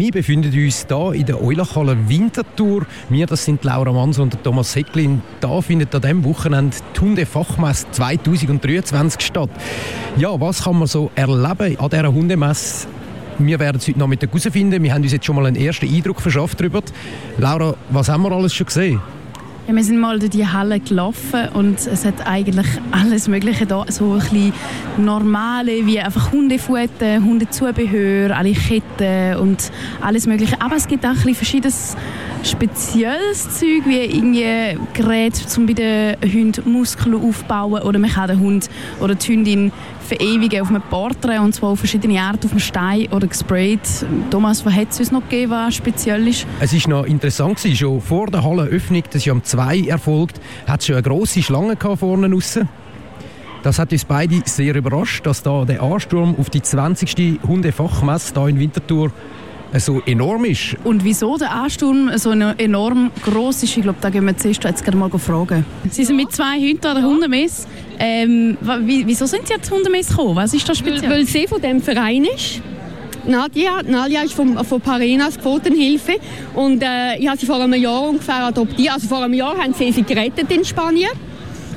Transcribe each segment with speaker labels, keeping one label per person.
Speaker 1: Wir befinden uns hier in der Eulachhalle Winterthur. Wir, das sind Laura Manns und Thomas Hecklin. Da findet an diesem Wochenende die Hundefachmesse 2023 statt. Ja, was kann man so erleben an dieser Hundemesse? Wir werden es heute Nachmittag herausfinden. Wir haben uns jetzt schon mal einen ersten Eindruck verschafft darüber. Laura, was haben wir alles schon gesehen?
Speaker 2: Ja, wir sind mal durch die Halle gelaufen und es hat eigentlich alles Mögliche da, so ein bisschen normale, wie einfach Hundefutter, Hundezubehör, alle Ketten und alles Mögliche. Aber es gibt auch ein bisschen verschiedenes spezielles Zeug, wie irgendwie Geräte, um bei den Hunden Muskeln aufzubauen oder man kann den Hund oder die Hündin verewigen auf einem Porträt und zwar auf verschiedene Arten, auf dem Stein oder gesprayt. Thomas, was hat es uns noch gegeben, was speziell ist?
Speaker 1: Es war noch interessant, gewesen, schon vor der Hallenöffnung, das ist ja um zwei erfolgt, hat es schon eine grosse Schlange vorne draussen. Das hat uns beide sehr überrascht, dass da der Ansturm auf die 20. Hundefachmesse hier in Winterthur so enorm ist.
Speaker 2: Und wieso der Ansturm so enorm groß ist, ich glaube, da gehen wir zuerst jetzt gerne mal fragen. Sie sind mit zwei Hunden an der Hundemesse. Ähm, wieso sind Sie jetzt Hundemesse gekommen? Was ist das speziell?
Speaker 3: Weil, weil sie von dem Verein ist. Nadia, Nadia ist von, von Parinas Quotenhilfe und äh, ich habe sie vor einem Jahr ungefähr adoptiert. Also vor einem Jahr haben sie sie gerettet in Spanien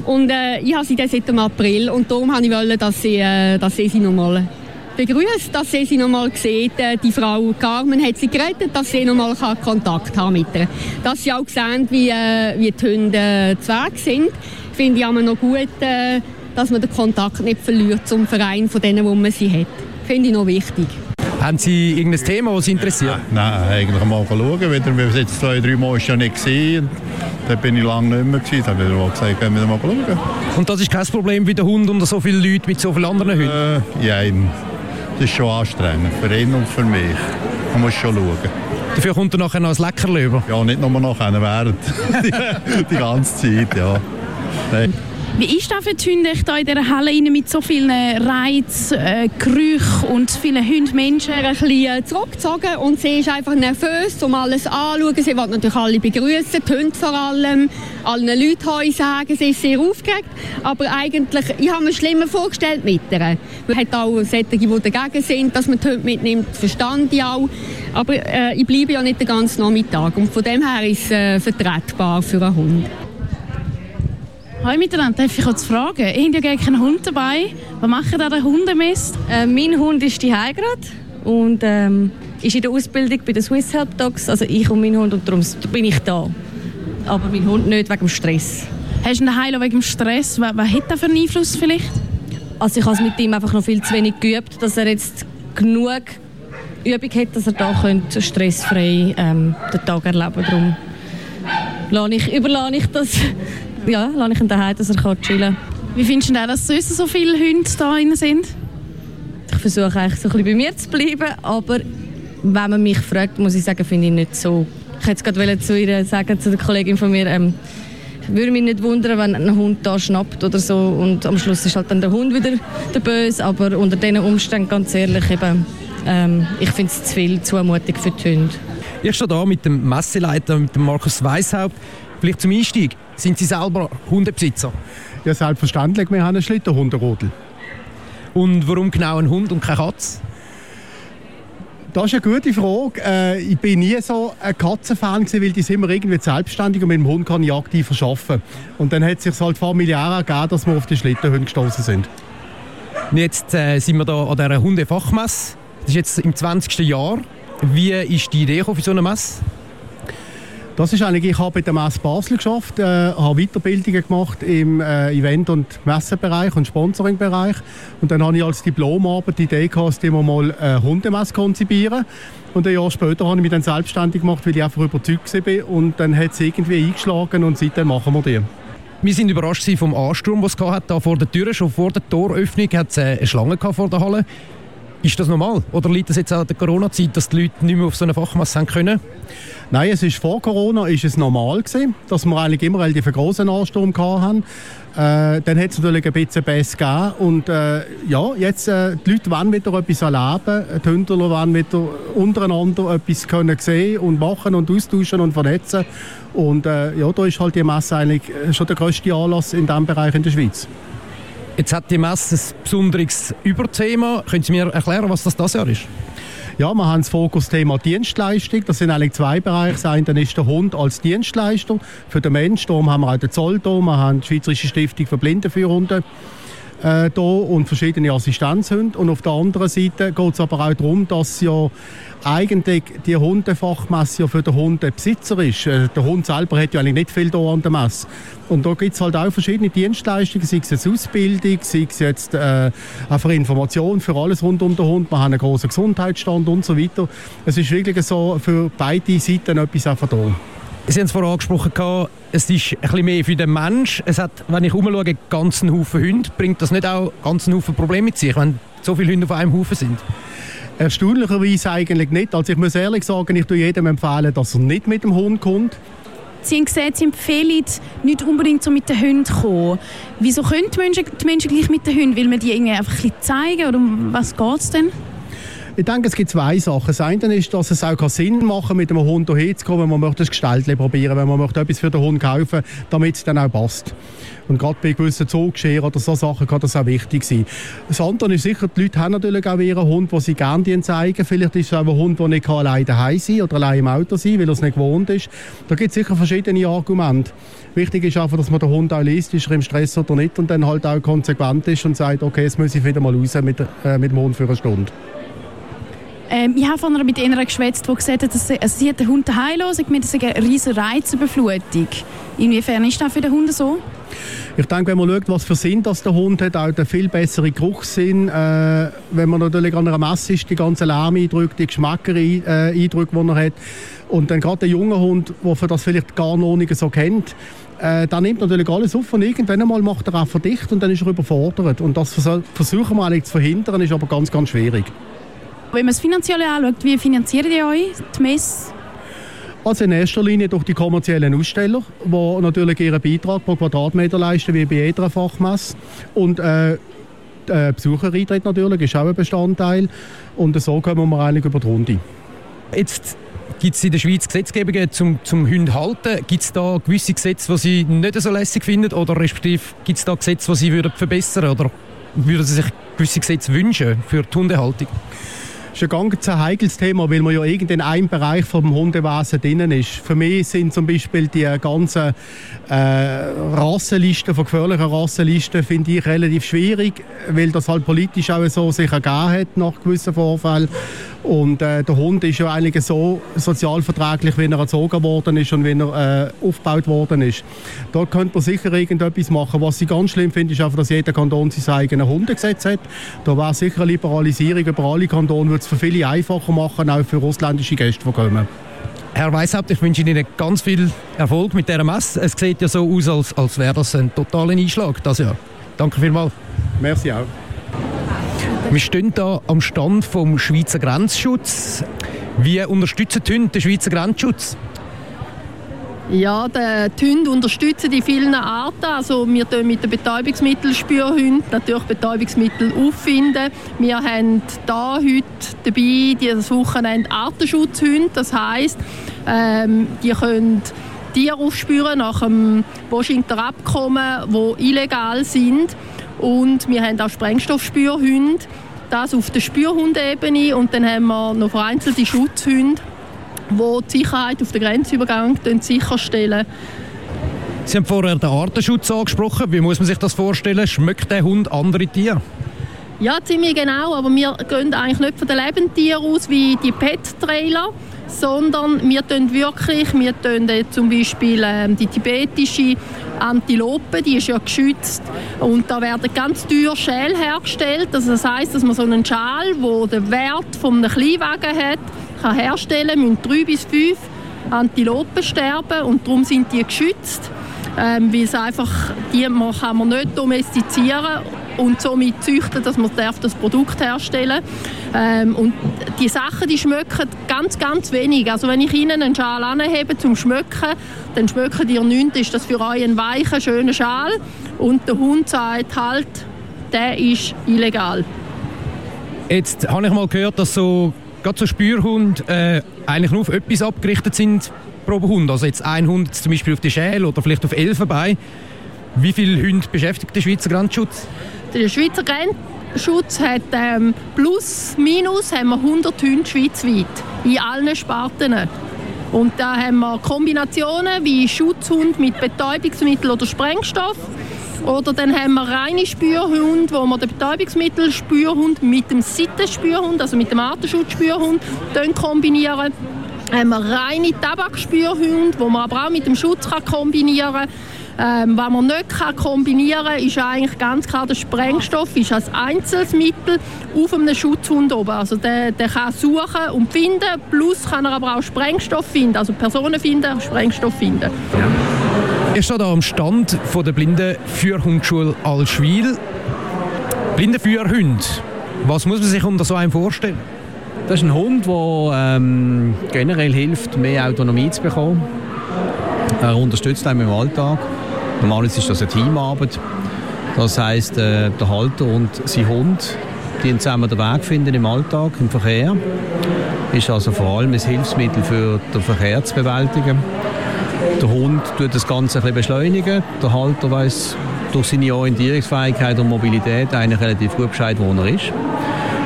Speaker 3: und äh, ich habe sie dann seit dem April und darum wollte ich, dass sie, äh, dass sie sie nochmal begrüßt, dass sie sie noch mal sieht. Äh, die Frau Carmen hat sie gerettet, dass sie noch mal Kontakt haben mit ihr. Dass sie auch sehen, wie, äh, wie die Hunde äh, zu Weg sind, finde ich aber noch gut, dass man den Kontakt nicht verliert zum Verein von denen, wo man sie hat. Finde ich noch wichtig.
Speaker 1: Haben Sie irgendein Thema, das Sie interessiert?
Speaker 4: Nein, eigentlich mal schauen. Wieder, wir jetzt zwei, drei Mal schon nicht gesehen. Da bin ich lange nicht mehr gewesen. Da habe ich wieder mal gesagt, gehen wir mal schauen.
Speaker 1: Und das ist kein Problem wie der Hund unter so vielen Leuten mit so vielen anderen Hunden?
Speaker 4: Äh, ja, das ist schon anstrengend, für ihn und für mich. Man muss schon schauen.
Speaker 1: Dafür kommt er nachher noch ein Leckerli über?
Speaker 4: Ja, nicht nur nachher, während. die, die ganze Zeit, ja. Nein.
Speaker 2: Wie ist das für die Hunde hier in dieser Halle mit so vielen Reizen, äh, Gerüchen und vielen Hundmenschen?
Speaker 3: Ein bisschen zurückgezogen und sie ist einfach nervös, um alles anzuschauen. Sie will natürlich alle begrüßen, die Hunde vor allem, allen Leuten Heu sagen. Sie ist sehr aufgeregt, aber eigentlich, ich habe mir schlimmer vorgestellt mit ihr. Man hat auch solche, die dagegen sind, dass man die Hunde mitnimmt, verstand ich auch. Aber äh, ich bleibe ja nicht den ganzen Nachmittag und von dem her ist es äh, vertretbar für einen Hund.
Speaker 2: Hallo miteinander, darf ich kurz fragen? Ich habe ja gar keinen Hund dabei. Was macht an der Hundemist?
Speaker 5: Äh, mein Hund ist die gerade und ähm, ist in der Ausbildung bei den Swiss Help Dogs. Also ich und mein Hund und darum bin ich da. Aber mein Hund nicht wegen dem Stress.
Speaker 2: Hast du einen wegen dem Stress? Was, was hat das für einen Einfluss vielleicht?
Speaker 5: Also ich habe es mit ihm einfach noch viel zu wenig geübt, dass er jetzt genug Übung hat, dass er da könnte stressfrei ähm, den Tag erleben kann. Darum überlasse ich das ja, lasse ich ihn daheim, dass er chillen kann.
Speaker 2: Wie findest du denn, dass sonst so viele Hunde da drin sind?
Speaker 5: Ich versuche eigentlich so ein bisschen bei mir zu bleiben, aber wenn man mich fragt, muss ich sagen, finde ich nicht so. Ich hätte gerade zu ihr sagen, zu der Kollegin von mir, ähm, ich würde mich nicht wundern, wenn ein Hund da schnappt oder so und am Schluss ist halt dann der Hund wieder der Böse, aber unter diesen Umständen, ganz ehrlich, eben, ähm, ich finde es zu viel Zumutung für die Hunde.
Speaker 1: Ich stehe hier mit dem Messeleiter, mit dem Markus Weishaupt. Vielleicht zum Einstieg. Sind Sie selber Hundebesitzer?
Speaker 6: Ja, selbstverständlich. Wir haben einen Schlittenhunderodel.
Speaker 1: Und warum genau ein Hund und keine Katze?
Speaker 6: Das ist eine gute Frage. Äh, ich bin nie so ein Katzenfan weil die sind immer irgendwie selbstständig und mit dem Hund kann ich aktiv arbeiten. Und dann hat es sich halt familiär ergeben, dass wir auf die Schlittenhunde gestoßen sind.
Speaker 1: Und jetzt äh, sind wir hier an dieser Hundefachmesse. Das ist jetzt im 20. Jahr. Wie ist die Idee für so eine Messe?
Speaker 6: Das ist eigentlich, ich habe bei der Messe Basel geschafft, äh, habe Weiterbildungen gemacht im äh, Event- und Messebereich und Sponsoringbereich und dann habe ich als Diplomarbeit die Idee gehabt, dass wir mal eine Hundemesse konzipieren. Und ein Jahr später habe ich mich dann selbstständig gemacht, weil ich einfach überzeugt war und dann hat es irgendwie eingeschlagen und seitdem machen wir die.
Speaker 1: Wir sind überrascht vom Ansturm, den es. Da vor der Tür, schon vor der Toröffnung, hat es eine Schlange vor der Halle. Ist das normal? Oder liegt das jetzt an der Corona-Zeit, dass die Leute nicht mehr auf so eine Fachmasse haben können?
Speaker 6: Nein, es ist vor Corona ist es normal gewesen, dass wir eigentlich immer relativ großen Ansturm hatten. Äh, dann hat es natürlich ein bisschen Bass gegeben. Und äh, ja, jetzt äh, die Leute wollen wieder etwas erleben. Die Hunde wollen wieder untereinander etwas können sehen und machen und austauschen und vernetzen. Und äh, ja, da ist halt die Messe eigentlich schon der grösste Anlass in diesem Bereich in der Schweiz.
Speaker 1: Jetzt hat die Messe ein besonderes Überthema. Können Sie mir erklären, was das das Jahr ist?
Speaker 6: Ja, wir haben das Fokusthema Dienstleistung. Das sind eigentlich zwei Bereiche. Das eine ist der Hund als Dienstleister für den Menschen. Darum haben wir auch den Zoll da. Wir haben die Schweizerische Stiftung für Blindenführhunde äh, da und verschiedene Assistenzhunde. Und auf der anderen Seite geht es aber auch darum, dass ja eigentlich die Hundefachmesse ja für den Hundebesitzer ist. Äh, der Hund selber hat ja eigentlich nicht viel da an der Messe. Und da gibt es halt auch verschiedene Dienstleistungen, sei es jetzt Ausbildung, sei es jetzt äh, einfach Information für alles rund um den Hund. Wir haben einen großen Gesundheitsstand und so weiter. Es ist wirklich so für beide Seiten etwas einfach da.
Speaker 1: Sie haben es vorhin angesprochen, es ist ein bisschen mehr für den Mensch. Es hat, wenn ich umschaue, einen ganzen Haufen Hunde. Bringt das nicht auch einen ganzen Haufen Probleme mit sich, wenn so viele Hunde auf einem Haufen sind?
Speaker 6: Erstaunlicherweise eigentlich nicht. Also ich muss ehrlich sagen, ich tue jedem empfehlen, dass er nicht mit dem Hund kommt.
Speaker 2: Sie haben gesagt, Sie empfehlen nicht unbedingt so mit den Hunden kommen. Wieso können die Menschen, die Menschen gleich mit den Hunden? Will man die irgendwie einfach ein bisschen zeigen oder um was geht es denn?
Speaker 6: Ich denke, es gibt zwei Sachen. Das eine ist, dass es auch Sinn machen kann, mit einem Hund hierher zu kommen, wenn man möchte das Gestalt probieren wenn man möchte etwas für den Hund kaufen damit es dann auch passt. Und gerade bei gewissen Zugscheren oder so Sachen kann das auch wichtig sein. Das andere ist sicher, die Leute haben natürlich auch ihren Hund, den sie gerne zeigen. Vielleicht ist es auch ein Hund, der nicht allein daheim sein oder allein im Auto sein weil er es nicht gewohnt ist. Da gibt es sicher verschiedene Argumente. Wichtig ist einfach, dass man den Hund auch liest, ist er im Stress oder nicht und dann halt auch konsequent ist und sagt, okay, jetzt muss ich wieder mal raus mit, äh, mit dem Hund für eine Stunde.
Speaker 2: Ähm, ich habe von einer mit einer geschwätzt, die gesagt hat, dass sie, also sie hat den Hund daheim lassen, das ist eine riesige Reizüberflutung. Inwiefern ist das für den Hund so?
Speaker 6: Ich denke, wenn man schaut, was für Sinn das der Hund hat, auch der viel bessere Geruchssinn. Äh, wenn man natürlich an einer Messe ist, die ganzen Lärmeindrücke, die Geschmackereindrücke, die er hat. Und dann gerade der junge Hund, der das vielleicht gar noch nicht so kennt, äh, der nimmt natürlich alles auf und irgendwann einmal macht er auch verdicht und dann ist er überfordert. Und das versuchen wir eigentlich zu verhindern, ist aber ganz, ganz schwierig.
Speaker 2: Wenn man es finanziell anschaut, wie finanziert ihr euch die Messe?
Speaker 6: Also in erster Linie durch die kommerziellen Aussteller, die natürlich ihren Beitrag pro Quadratmeter leisten, wie bei jeder Fachmesse. Und äh, der Besuchereintritt natürlich ist auch ein Bestandteil. Und so kommen wir eigentlich über die Runde.
Speaker 1: Jetzt Gibt es in der Schweiz Gesetzgebungen zum, zum Hunde halten? Gibt es da gewisse Gesetze, die Sie nicht so lässig finden? Oder respektive gibt es da Gesetze, die Sie würden verbessern Oder würden Sie sich gewisse Gesetze wünschen für die Hundehaltung?
Speaker 6: Ist ein ganz heikles Thema, weil man ja in einem Bereich vom Hundewesen drin ist. Für mich sind zum Beispiel die ganzen äh, Rassenlisten, von gefährlichen Rassenlisten, finde ich relativ schwierig, weil das halt politisch auch so sich ergeben hat nach gewissen Vorfällen. Und äh, der Hund ist ja eigentlich so sozialverträglich, wie er erzogen worden ist und wie er äh, aufgebaut worden ist. Da könnte man sicher irgendetwas machen. Was ich ganz schlimm finde, ist einfach, dass jeder Kanton sein eigenes Hundegesetz hat. Da wäre sicher eine Liberalisierung über alle Kantone, es für viele einfacher machen, auch für ausländische Gäste, die kommen.
Speaker 1: Herr Weishaupt, ich wünsche Ihnen ganz viel Erfolg mit dieser Messe. Es sieht ja so aus, als, als wäre das ein totaler Einschlag das Jahr. Danke vielmals.
Speaker 6: Merci auch.
Speaker 1: Wir stehen hier am Stand vom Schweizer Grenzschutz. Wie unterstützen die den Schweizer Grenzschutz?
Speaker 7: Ja, die Hunde unterstützen die vielen Arten. Also wir tun mit den Betäubungsmittelspürhunden natürlich Betäubungsmittel auffinden. Wir haben da heute dabei dieses Wochenende Artenschutzhunde. Das heisst, ähm, die können Tiere aufspüren nach dem Washington Abkommen, die illegal sind. Und wir haben auch Sprengstoffspürhunde das auf der Spürhundebene und dann haben wir noch vereinzelte Schutzhunde, die die Sicherheit auf den Grenzübergang sicherstellen.
Speaker 1: Sie haben vorher den Artenschutz angesprochen. Wie muss man sich das vorstellen? Schmeckt der Hund andere Tiere?
Speaker 7: Ja, ziemlich genau, aber wir gehen eigentlich nicht von den Lebendtieren aus wie die Pet-Trailer, sondern wir tun wirklich, wir tun zum Beispiel ähm, die tibetische Antilope, die ist ja geschützt und da werden ganz teuer Schäl hergestellt. Also das heißt, dass man so einen Schal, wo den Wert von einem Kleinwagen hat, kann herstellen, müssen drei bis fünf Antilopen sterben und darum sind die geschützt, ähm, weil es einfach die kann man nicht domestizieren und somit züchten, dass man das Produkt herstellen ähm, und die Sachen, die schmecken ganz, ganz wenig. Also wenn ich Ihnen einen Schal anhebe zum Schmecken, dann schmecken die nichts. Ist das für euch ein weicher, schöner Schal? Und der Hund sagt halt, der ist illegal.
Speaker 1: Jetzt habe ich mal gehört, dass so gerade so Spürhunde äh, eigentlich nur auf etwas abgerichtet sind pro Hund. Also jetzt ein Hund zum Beispiel auf die Schäl oder vielleicht auf Elfenbein. Wie viele Hunde beschäftigt der Schweizer Grenzschutz?
Speaker 7: Der Schweizer Blindenschutz hat ähm, plus, minus haben wir 100 Hunde schweizweit in allen Sparten. Und da haben wir Kombinationen wie Schutzhund mit Betäubungsmittel oder Sprengstoff. Oder dann haben wir reine Spürhunde, wo wir den Betäubungsmittelspürhund mit dem Sittenspürhund, also mit dem Artenschutzspürhund, kombinieren. Dann haben wir reine Tabakspürhunde, wo man aber auch mit dem Schutz kombinieren kann. Ähm, was man nicht kombinieren kann, ist eigentlich ganz klar der Sprengstoff ist als Einzelmittel auf einem Schutzhund oben. Also der, der kann suchen und finden, plus kann er aber auch Sprengstoff finden, also Personen finden, Sprengstoff finden.
Speaker 1: Ja. Ich stehe hier am Stand von der Blindenführhundschule Alschwil. Blindenführhund, was muss man sich unter so einem vorstellen?
Speaker 8: Das ist ein Hund, der ähm, generell hilft, mehr Autonomie zu bekommen. Er unterstützt einen im Alltag. Normalerweise ist das eine Teamarbeit. Das heißt, äh, der Halter und sein Hund die zusammen den Weg finden im Alltag, im Verkehr. Ist also vor allem ein Hilfsmittel für den Verkehr zu bewältigen. Der Hund tut das Ganze ein beschleunigen. Der Halter weiß durch seine Orientierungsfähigkeit und Mobilität eigentlich relativ gut Bescheid, wo er ist.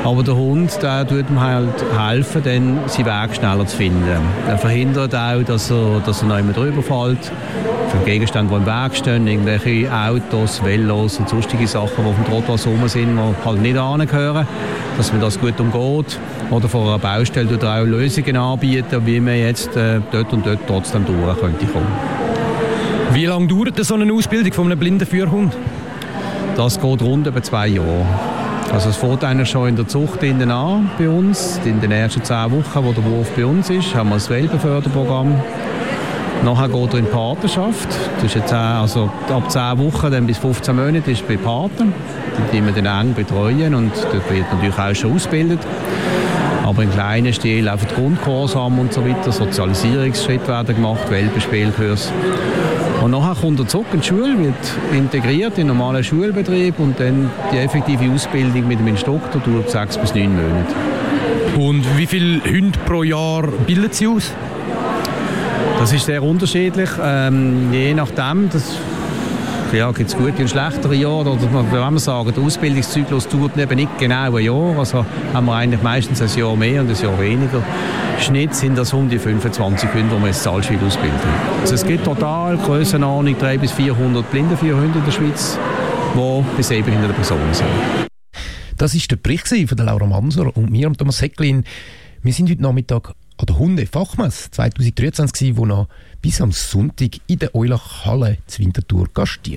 Speaker 8: Aber der Hund der tut ihm halt helfen, dann seinen Weg schneller zu finden. Er verhindert auch, dass er, dass er noch immer drüber fällt. Für Gegenstände, die im Weg stehen, irgendwelche Autos, Velos und sonstige Sachen, die auf dem Trottoir rum sind, die halt nicht angehören, dass man das gut umgeht. Oder vor einer Baustelle tut er auch Lösungen anbieten, wie man jetzt äh, dort und dort trotzdem durch könnte kommen.
Speaker 1: Wie lange dauert so eine Ausbildung von einem blinden Führhund?
Speaker 8: Das geht rund über zwei Jahre. Also es fängt eigentlich schon in der Zucht innen an bei uns. In den ersten zehn Wochen, wo der Wurf bei uns ist, haben wir das Welpenförderprogramm. Nachher geht er in die Partnerschaft. Das ist jetzt, also ab 10 Wochen dann bis 15 Monate ist bei Partnern, die wir dann eng betreuen und dort wird natürlich auch schon ausgebildet. Aber im kleinen Stil einfach Grundkursam und so weiter, Sozialisierungsschritte werden gemacht, Welpenspielkurs. Und nachher kommt er zurück in die Schule, wird integriert in den normalen Schulbetrieb und dann die effektive Ausbildung mit dem Instruktor dauert sechs bis neun Monate.
Speaker 1: Und wie viele Hunde pro Jahr bilden Sie aus?
Speaker 8: Das ist sehr unterschiedlich, ähm, je nachdem. Das ja, gibt es gute und schlechtere Jahre. Oder wenn wir sagen, der Ausbildungszyklus dauert eben nicht genau ein Jahr. Also haben wir eigentlich meistens ein Jahr mehr und ein Jahr weniger. Schnitt sind das um die 25 Hunde, die wir jetzt Zahlspiel ausbilden. Also es gibt total Grössenordnung 300 bis 400 Blindenführhunde in der Schweiz, die bis eben hinter der Person sind.
Speaker 1: Das war der Bericht von Laura Manser und mir und Thomas Hecklin. Wir sind heute Nachmittag an der Hundefachmesse 2023 wo noch bis am Sonntag in der Eulach Halle zu Winterthur gastiert.